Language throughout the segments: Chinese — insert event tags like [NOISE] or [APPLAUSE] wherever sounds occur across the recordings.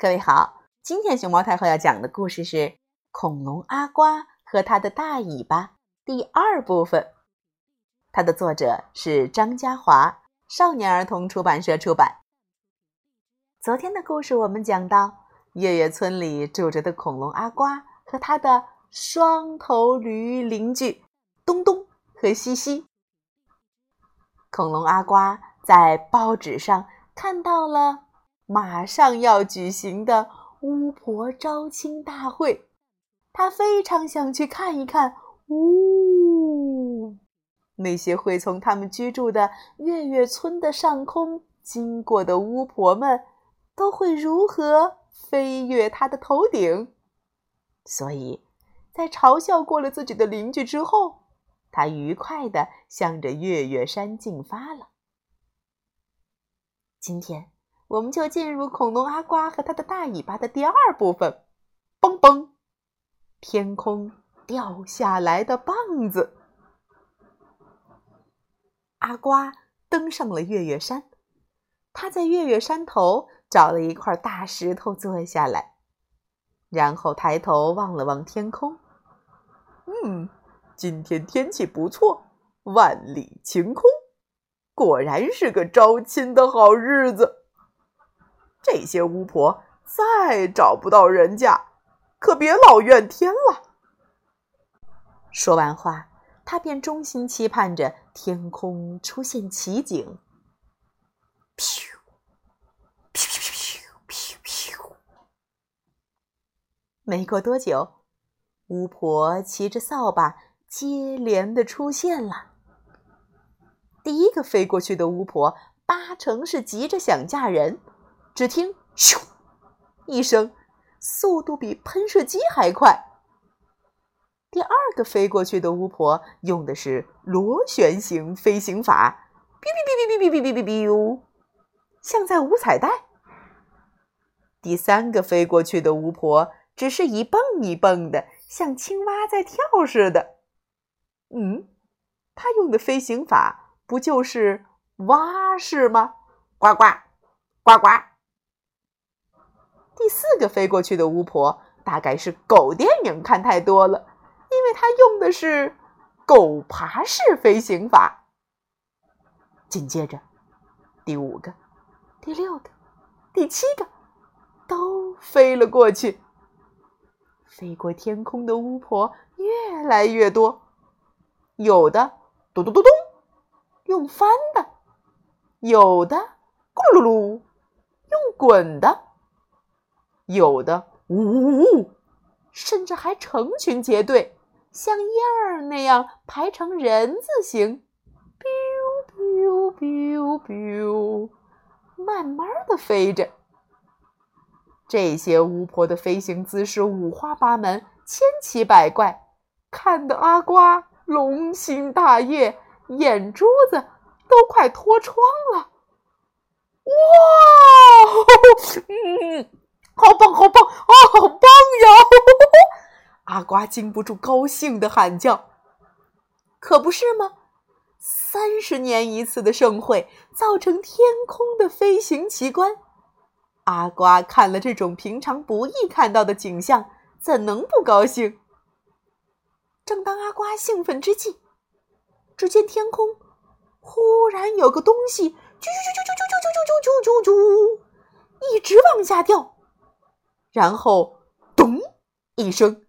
各位好，今天熊猫太后要讲的故事是《恐龙阿瓜和他的大尾巴》第二部分。它的作者是张家华，少年儿童出版社出版。昨天的故事我们讲到，月月村里住着的恐龙阿瓜和他的双头驴邻居东东和西西。恐龙阿瓜在报纸上看到了。马上要举行的巫婆招亲大会，他非常想去看一看。呜，那些会从他们居住的月月村的上空经过的巫婆们，都会如何飞越他的头顶？所以，在嘲笑过了自己的邻居之后，他愉快地向着月月山进发了。今天。我们就进入恐龙阿瓜和他的大尾巴的第二部分。嘣嘣，天空掉下来的棒子。阿瓜登上了月月山，他在月月山头找了一块大石头坐下来，然后抬头望了望天空。嗯，今天天气不错，万里晴空，果然是个招亲的好日子。这些巫婆再找不到人家，可别老怨天了。说完话，他便衷心期盼着天空出现奇景。咻，咻咻咻咻咻！没过多久，巫婆骑着扫把接连的出现了。第一个飞过去的巫婆，八成是急着想嫁人。只听“咻”一声，速度比喷射机还快。第二个飞过去的巫婆用的是螺旋形飞行法，哔哔哔哔哔哔哔哔哔，像在舞彩带。第三个飞过去的巫婆只是一蹦一蹦的，像青蛙在跳似的。嗯，她用的飞行法不就是蛙式吗？呱呱，呱呱。第四个飞过去的巫婆大概是狗电影看太多了，因为她用的是狗爬式飞行法。紧接着，第五个、第六个、第七个都飞了过去。飞过天空的巫婆越来越多，有的咚咚咚咚用翻的，有的咕噜噜用滚的。有的呜呜呜，甚至还成群结队，像燕儿那样排成人字形，biu biu biu biu，慢慢的飞着。这些巫婆的飞行姿势五花八门，千奇百怪，看得阿瓜龙心大悦，眼珠子都快脱窗了。哇！嗯。[LAUGHS] 好棒，好棒啊！好棒呀！[LAUGHS] 阿瓜禁不住高兴的喊叫。可不是吗？三十年一次的盛会，造成天空的飞行奇观。阿瓜看了这种平常不易看到的景象，怎能不高兴？正当阿瓜兴奋之际，只见天空忽然有个东西，啾啾啾啾啾啾啾啾啾啾啾啾，一直往下掉。然后，咚一声，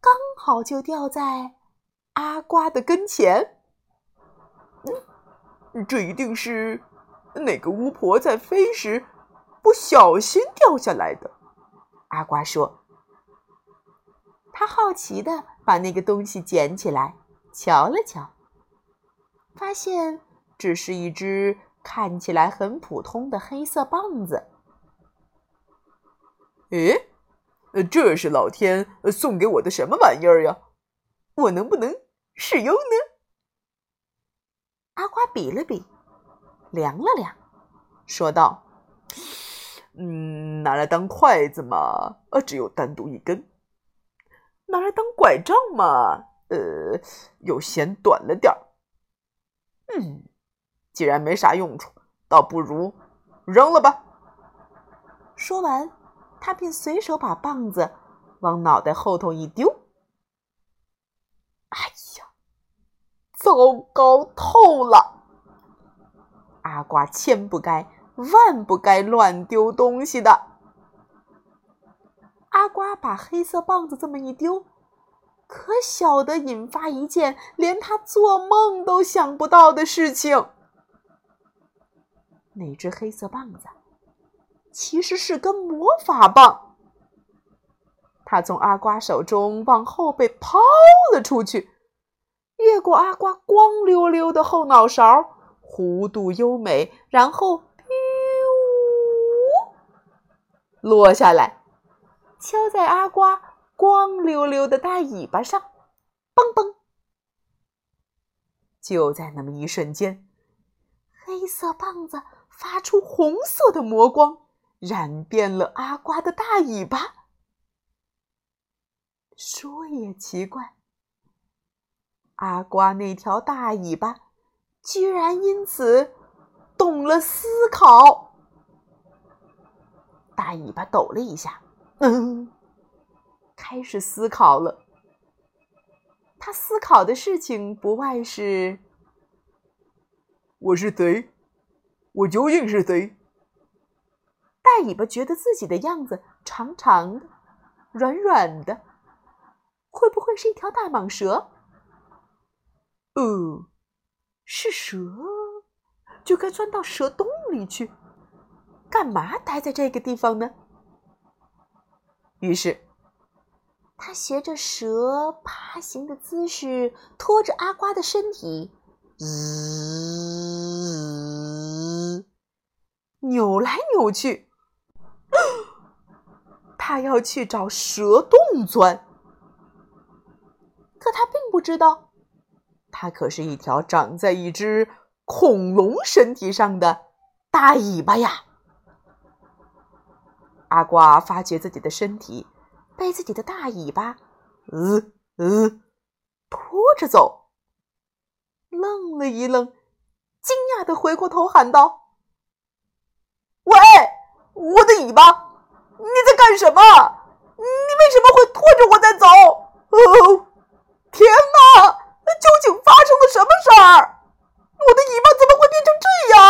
刚好就掉在阿瓜的跟前。嗯，这一定是哪个巫婆在飞时不小心掉下来的。阿瓜说：“他好奇的把那个东西捡起来，瞧了瞧，发现只是一只看起来很普通的黑色棒子。”诶，这是老天送给我的什么玩意儿呀？我能不能使用呢？阿瓜比了比，量了量，说道：“嗯，拿来当筷子嘛，呃，只有单独一根；拿来当拐杖嘛，呃，又嫌短了点儿。嗯，既然没啥用处，倒不如扔了吧。”说完，他便随手把棒子往脑袋后头一丢。哎呀，糟糕透了！阿瓜千不该万不该乱丢东西的。阿瓜把黑色棒子这么一丢，可晓得引发一件连他做梦都想不到的事情。那只黑色棒子其实是根魔法棒，它从阿瓜手中往后被抛了出去，越过阿瓜光溜溜的后脑勺，弧度优美，然后落下来，敲在阿瓜光溜溜的大尾巴上，嘣嘣！就在那么一瞬间，黑色棒子。发出红色的魔光，染遍了阿瓜的大尾巴。说也奇怪，阿瓜那条大尾巴居然因此懂了思考。大尾巴抖了一下，嗯，[LAUGHS] 开始思考了。他思考的事情不外是：我是谁？我究竟是谁？大尾巴觉得自己的样子长长的、软软的，会不会是一条大蟒蛇？哦，是蛇，就该钻到蛇洞里去。干嘛待在这个地方呢？于是，他学着蛇爬行的姿势，拖着阿瓜的身体。滋，扭来扭去，他要去找蛇洞钻。可他并不知道，它可是一条长在一只恐龙身体上的大尾巴呀！阿瓜发觉自己的身体被自己的大尾巴，呃呃，拖着走。愣了一愣，惊讶的回过头喊道：“喂，我的尾巴，你在干什么？你为什么会拖着我在走？哦，天哪，究竟发生了什么事儿？我的尾巴怎么会变成这样？”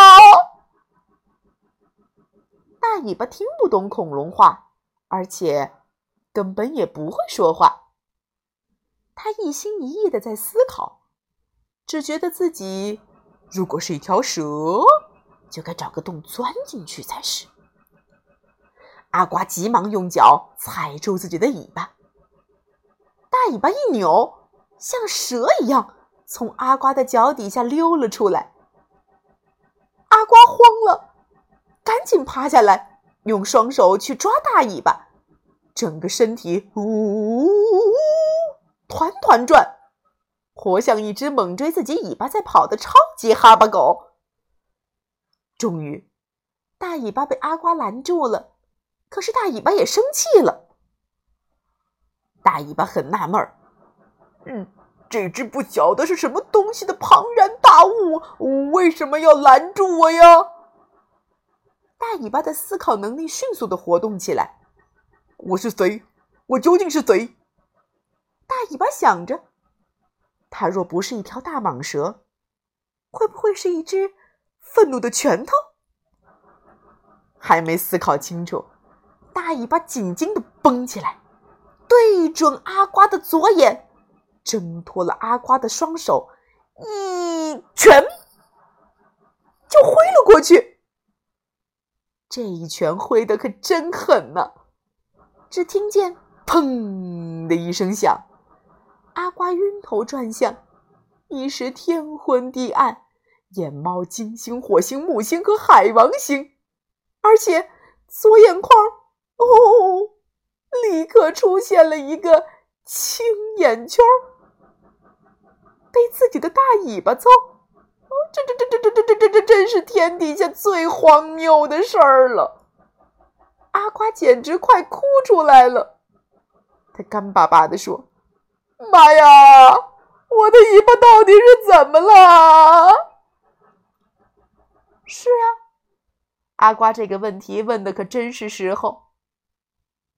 大尾巴听不懂恐龙话，而且根本也不会说话，他一心一意的在思考。只觉得自己如果是一条蛇，就该找个洞钻进去才是。阿瓜急忙用脚踩住自己的尾巴，大尾巴一扭，像蛇一样从阿瓜的脚底下溜了出来。阿瓜慌了，赶紧趴下来，用双手去抓大尾巴，整个身体呜呜呜团团转。活像一只猛追自己尾巴在跑的超级哈巴狗。终于，大尾巴被阿瓜拦住了，可是大尾巴也生气了。大尾巴很纳闷儿，嗯，这只不晓得是什么东西的庞然大物，为什么要拦住我呀？大尾巴的思考能力迅速的活动起来。我是谁？我究竟是谁？大尾巴想着。它若不是一条大蟒蛇，会不会是一只愤怒的拳头？还没思考清楚，大尾巴紧紧的绷起来，对准阿瓜的左眼，挣脱了阿瓜的双手，一拳就挥了过去。这一拳挥的可真狠呐！只听见“砰”的一声响。阿瓜晕头转向，一时天昏地暗，眼冒金星、火星、木星和海王星，而且左眼眶哦，立刻出现了一个青眼圈被自己的大尾巴揍，哦这这这这这这这这这真是天底下最荒谬的事儿了！阿瓜简直快哭出来了，他干巴巴地说。妈呀！我的尾巴到底是怎么了？是啊，阿瓜这个问题问的可真是时候。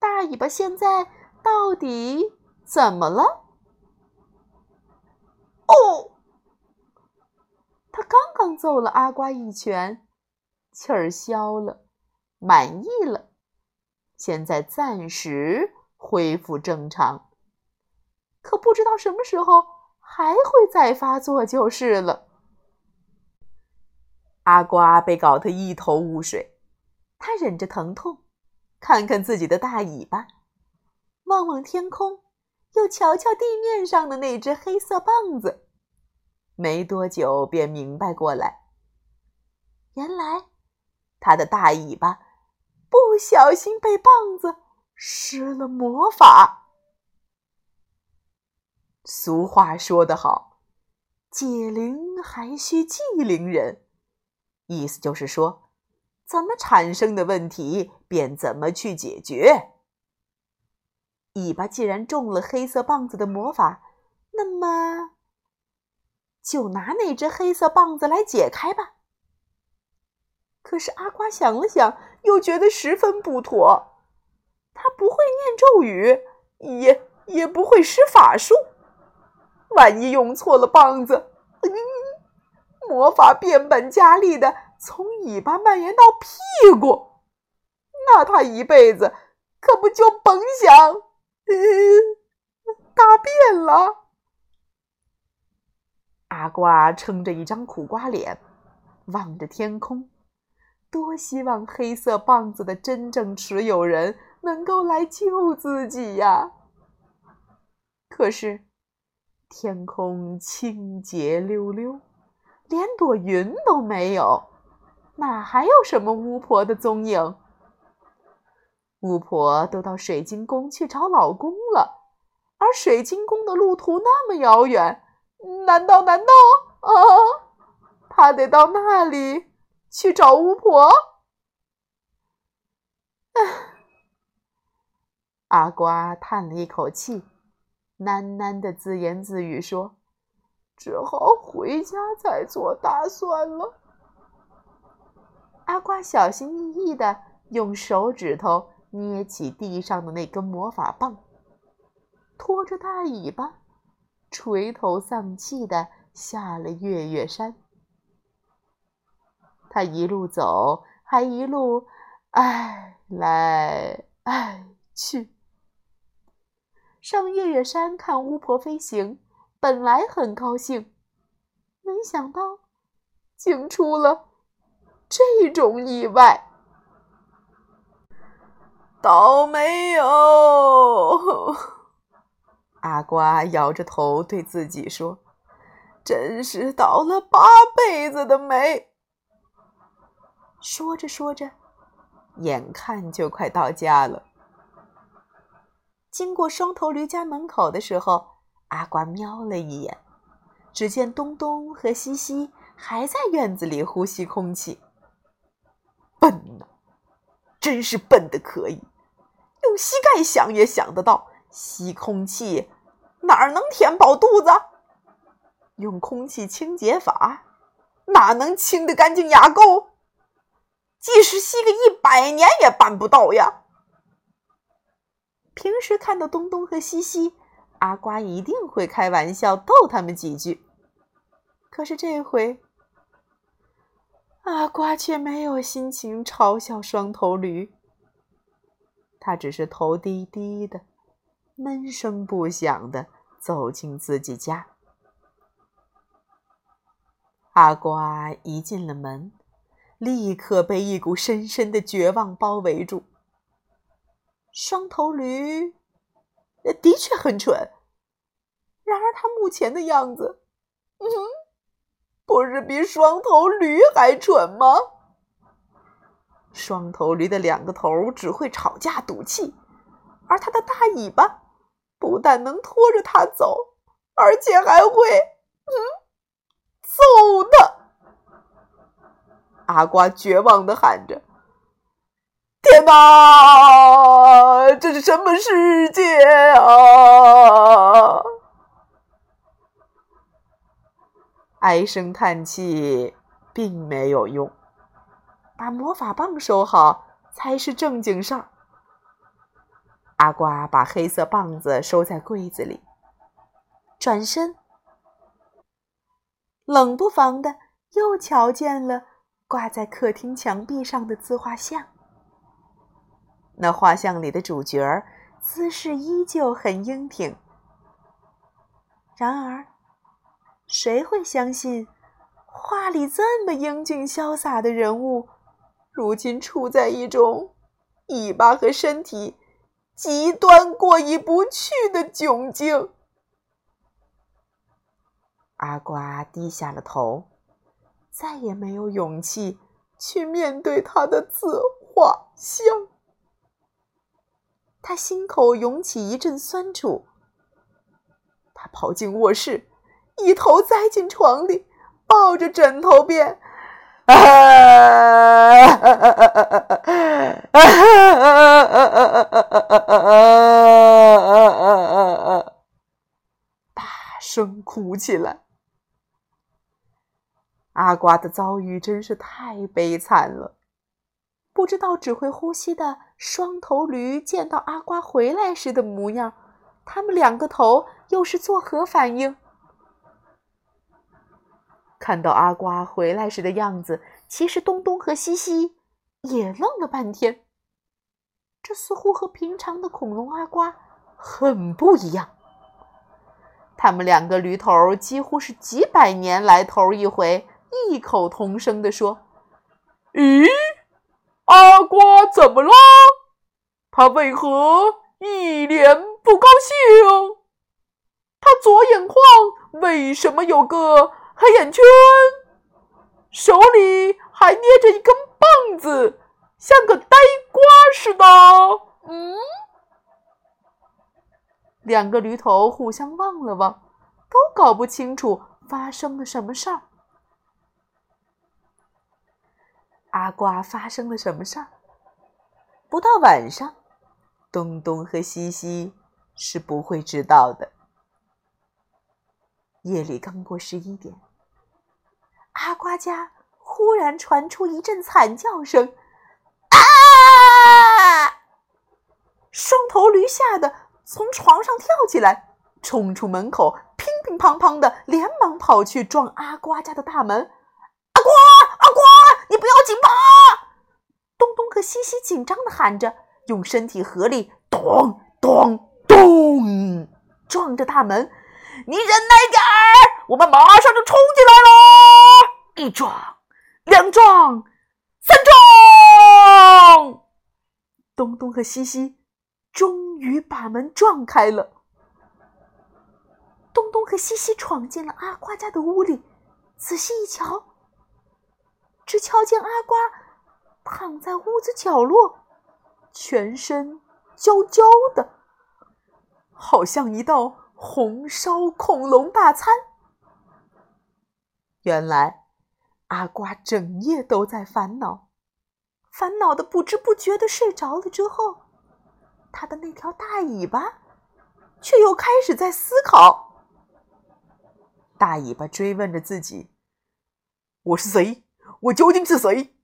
大尾巴现在到底怎么了？哦，他刚刚揍了阿瓜一拳，气儿消了，满意了，现在暂时恢复正常。可不知道什么时候还会再发作就是了。阿瓜被搞得一头雾水，他忍着疼痛，看看自己的大尾巴，望望天空，又瞧瞧地面上的那只黑色棒子，没多久便明白过来，原来他的大尾巴不小心被棒子施了魔法。俗话说得好，“解铃还须系铃人”。意思就是说，怎么产生的问题，便怎么去解决。尾巴既然中了黑色棒子的魔法，那么就拿那只黑色棒子来解开吧。可是阿瓜想了想，又觉得十分不妥。他不会念咒语，也也不会施法术，万一用错了棒子。嗯魔法变本加厉的从尾巴蔓延到屁股，那他一辈子可不就甭想大便了。阿瓜撑着一张苦瓜脸，望着天空，多希望黑色棒子的真正持有人能够来救自己呀！可是天空清洁溜溜。连朵云都没有，哪还有什么巫婆的踪影？巫婆都到水晶宫去找老公了，而水晶宫的路途那么遥远，难道难道啊，他得到那里去找巫婆？唉，阿瓜叹了一口气，喃喃的自言自语说。只好回家再做打算了。阿瓜小心翼翼的用手指头捏起地上的那根魔法棒，拖着大尾巴，垂头丧气的下了月月山。他一路走，还一路唉来唉去。上月月山看巫婆飞行。本来很高兴，没想到竟出了这种意外。倒霉哟！阿瓜摇着头对自己说：“真是倒了八辈子的霉。”说着说着，眼看就快到家了。经过双头驴家门口的时候。阿瓜瞄了一眼，只见东东和西西还在院子里呼吸空气。笨呐，真是笨的可以！用膝盖想也想得到，吸空气哪儿能填饱肚子？用空气清洁法哪能清得干净牙垢？即使吸个一百年也办不到呀！平时看到东东和西西。阿瓜一定会开玩笑逗他们几句，可是这回阿瓜却没有心情嘲笑双头驴。他只是头低低的，闷声不响的走进自己家。阿瓜一进了门，立刻被一股深深的绝望包围住。双头驴。的确很蠢，然而他目前的样子，嗯，不是比双头驴还蠢吗？双头驴的两个头只会吵架赌气，而它的大尾巴不但能拖着它走，而且还会，嗯，揍它。阿瓜绝望的喊着。天哪，这是什么世界啊！唉声叹气并没有用，把魔法棒收好才是正经事儿。阿瓜把黑色棒子收在柜子里，转身，冷不防的又瞧见了挂在客厅墙壁上的自画像。那画像里的主角姿势依旧很英挺。然而，谁会相信画里这么英俊潇洒的人物，如今处在一种尾巴和身体极端过意不去的窘境？阿瓜低下了头，再也没有勇气去面对他的自画像。他心口涌起一阵酸楚。他跑进卧室，一头栽进床里，抱着枕头便啊大声哭起来。阿瓜的遭遇真是太悲惨了。不知道只会呼吸的双头驴见到阿瓜回来时的模样。他们两个头又是作何反应？看到阿瓜回来时的样子，其实东东和西西也愣了半天。这似乎和平常的恐龙阿瓜很不一样。他们两个驴头几乎是几百年来头一回异口同声地说：“咦，阿瓜怎么了？他为何一脸……”不高兴，他左眼眶，为什么有个黑眼圈？手里还捏着一根棒子，像个呆瓜似的。嗯，两个驴头互相望了望，都搞不清楚发生了什么事儿。阿瓜发生了什么事儿？不到晚上，东东和西西。是不会知道的。夜里刚过十一点，阿瓜家忽然传出一阵惨叫声，啊！双头驴吓得从床上跳起来，冲出门口，乒乒乓乓的，连忙跑去撞阿瓜家的大门。阿瓜，阿瓜，你不要紧吧？东东和西西紧张的喊着，用身体合力，咚咚。咚！撞着大门，你忍耐点儿，我们马上就冲进来了。一撞，两撞，三撞！东东和西西终于把门撞开了。东东和西西闯进了阿瓜家的屋里，仔细一瞧，只瞧见阿瓜躺在屋子角落，全身焦焦的。好像一道红烧恐龙大餐。原来阿瓜整夜都在烦恼，烦恼的不知不觉的睡着了。之后，他的那条大尾巴却又开始在思考。大尾巴追问着自己：“我是谁？我究竟是谁？”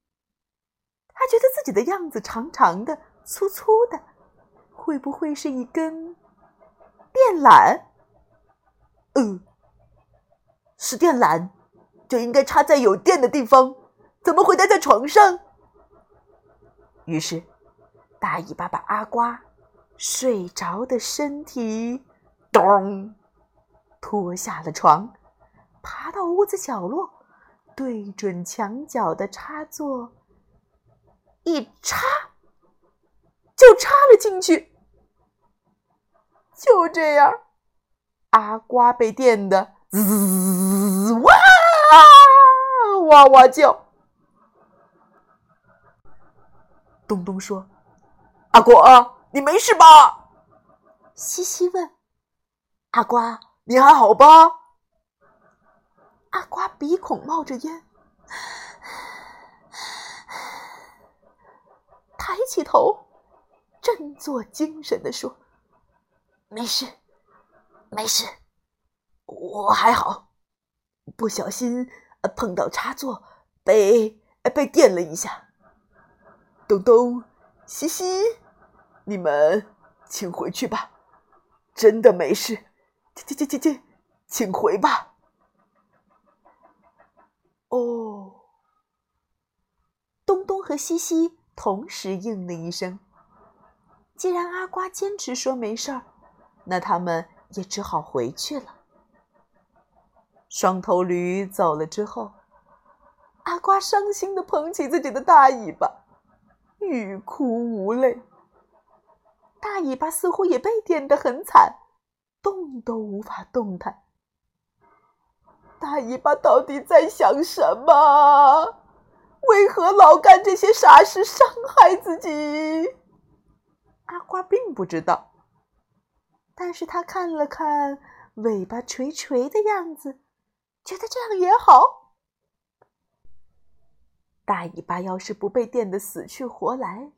他觉得自己的样子长长的、粗粗的，会不会是一根？电缆，嗯，是电缆，就应该插在有电的地方，怎么会待在床上？于是，大尾巴把阿瓜睡着的身体咚拖下了床，爬到屋子角落，对准墙角的插座一插，就插了进去。就这样，阿瓜被电的滋哇哇哇叫。东东说：“阿瓜，你没事吧？”西西问：“阿瓜，你还好吧？”阿瓜鼻孔冒着烟，抬起头，振作精神的说。没事，没事，我还好，不小心碰到插座，被被电了一下。东东、西西，你们请回去吧，真的没事，请请请请，请回吧。哦，东东和西西同时应了一声。既然阿瓜坚持说没事儿，那他们也只好回去了。双头驴走了之后，阿瓜伤心的捧起自己的大尾巴，欲哭无泪。大尾巴似乎也被电得很惨，动都无法动弹。大尾巴到底在想什么？为何老干这些傻事，伤害自己？阿瓜并不知道，但是他看了看尾巴垂垂的样子。觉得这样也好。大尾巴要是不被电得死去活来，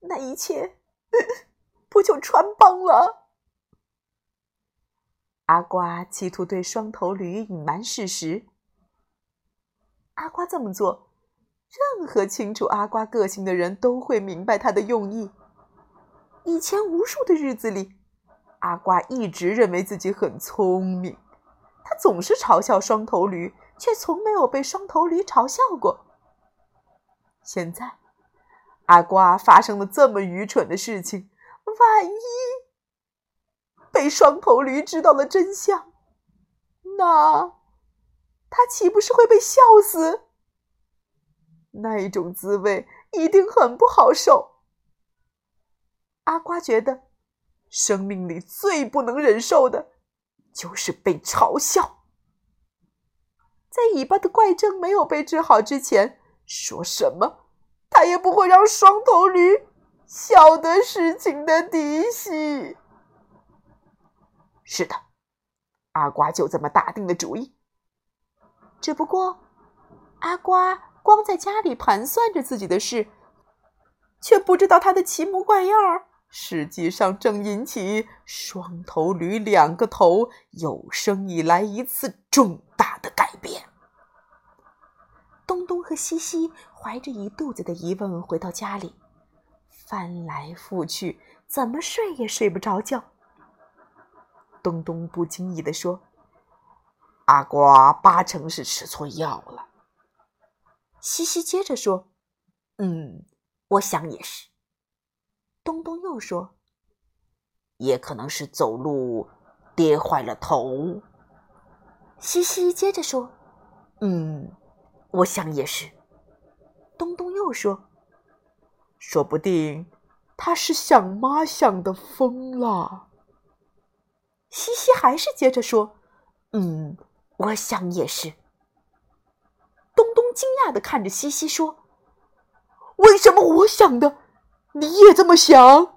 那一切 [LAUGHS] 不就穿帮了？阿瓜企图对双头驴隐瞒事实。阿瓜这么做，任何清楚阿瓜个性的人都会明白他的用意。以前无数的日子里，阿瓜一直认为自己很聪明。他总是嘲笑双头驴，却从没有被双头驴嘲笑过。现在，阿瓜发生了这么愚蠢的事情，万一被双头驴知道了真相，那他岂不是会被笑死？那一种滋味一定很不好受。阿瓜觉得，生命里最不能忍受的。就是被嘲笑，在尾巴的怪症没有被治好之前，说什么他也不会让双头驴晓得事情的底细。是的，阿瓜就这么打定了主意。只不过，阿瓜光在家里盘算着自己的事，却不知道他的奇模怪样儿。实际上，正引起双头驴两个头有生以来一次重大的改变。东东和西西怀着一肚子的疑问回到家里，翻来覆去，怎么睡也睡不着觉。东东不经意地说：“阿瓜八成是吃错药了。”西西接着说：“嗯，我想也是。”东东又说：“也可能是走路跌坏了头。”西西接着说：“嗯，我想也是。”东东又说：“说不定他是想妈想的疯了。”西西还是接着说：“嗯，我想也是。”东东惊讶的看着西西说：“为什么我想的？”你也这么想？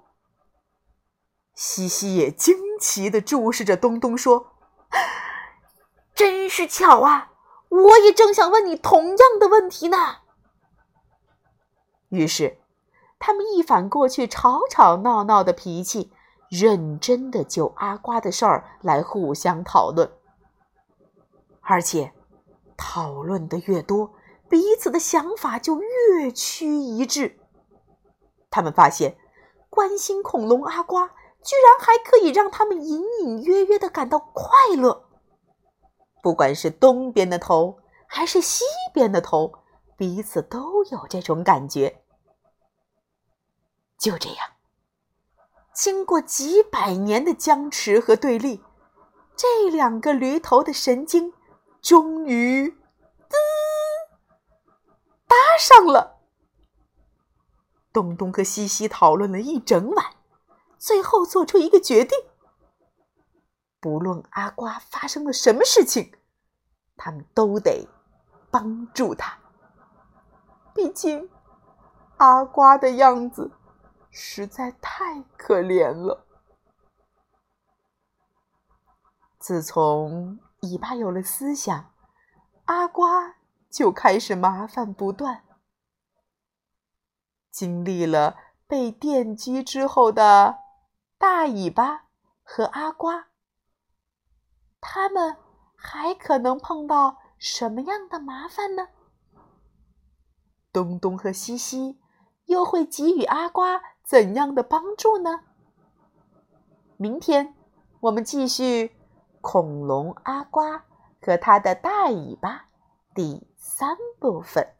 西西也惊奇的注视着东东，说：“真是巧啊！我也正想问你同样的问题呢。”于是，他们一反过去吵吵闹闹的脾气，认真的就阿瓜的事儿来互相讨论。而且，讨论的越多，彼此的想法就越趋一致。他们发现，关心恐龙阿瓜居然还可以让他们隐隐约约的感到快乐。不管是东边的头还是西边的头，彼此都有这种感觉。就这样，经过几百年的僵持和对立，这两个驴头的神经终于，滋，搭上了。东东和西西讨论了一整晚，最后做出一个决定：不论阿瓜发生了什么事情，他们都得帮助他。毕竟，阿瓜的样子实在太可怜了。自从尾巴有了思想，阿瓜就开始麻烦不断。经历了被电击之后的大尾巴和阿瓜，他们还可能碰到什么样的麻烦呢？东东和西西又会给予阿瓜怎样的帮助呢？明天我们继续《恐龙阿瓜和他的大尾巴》第三部分。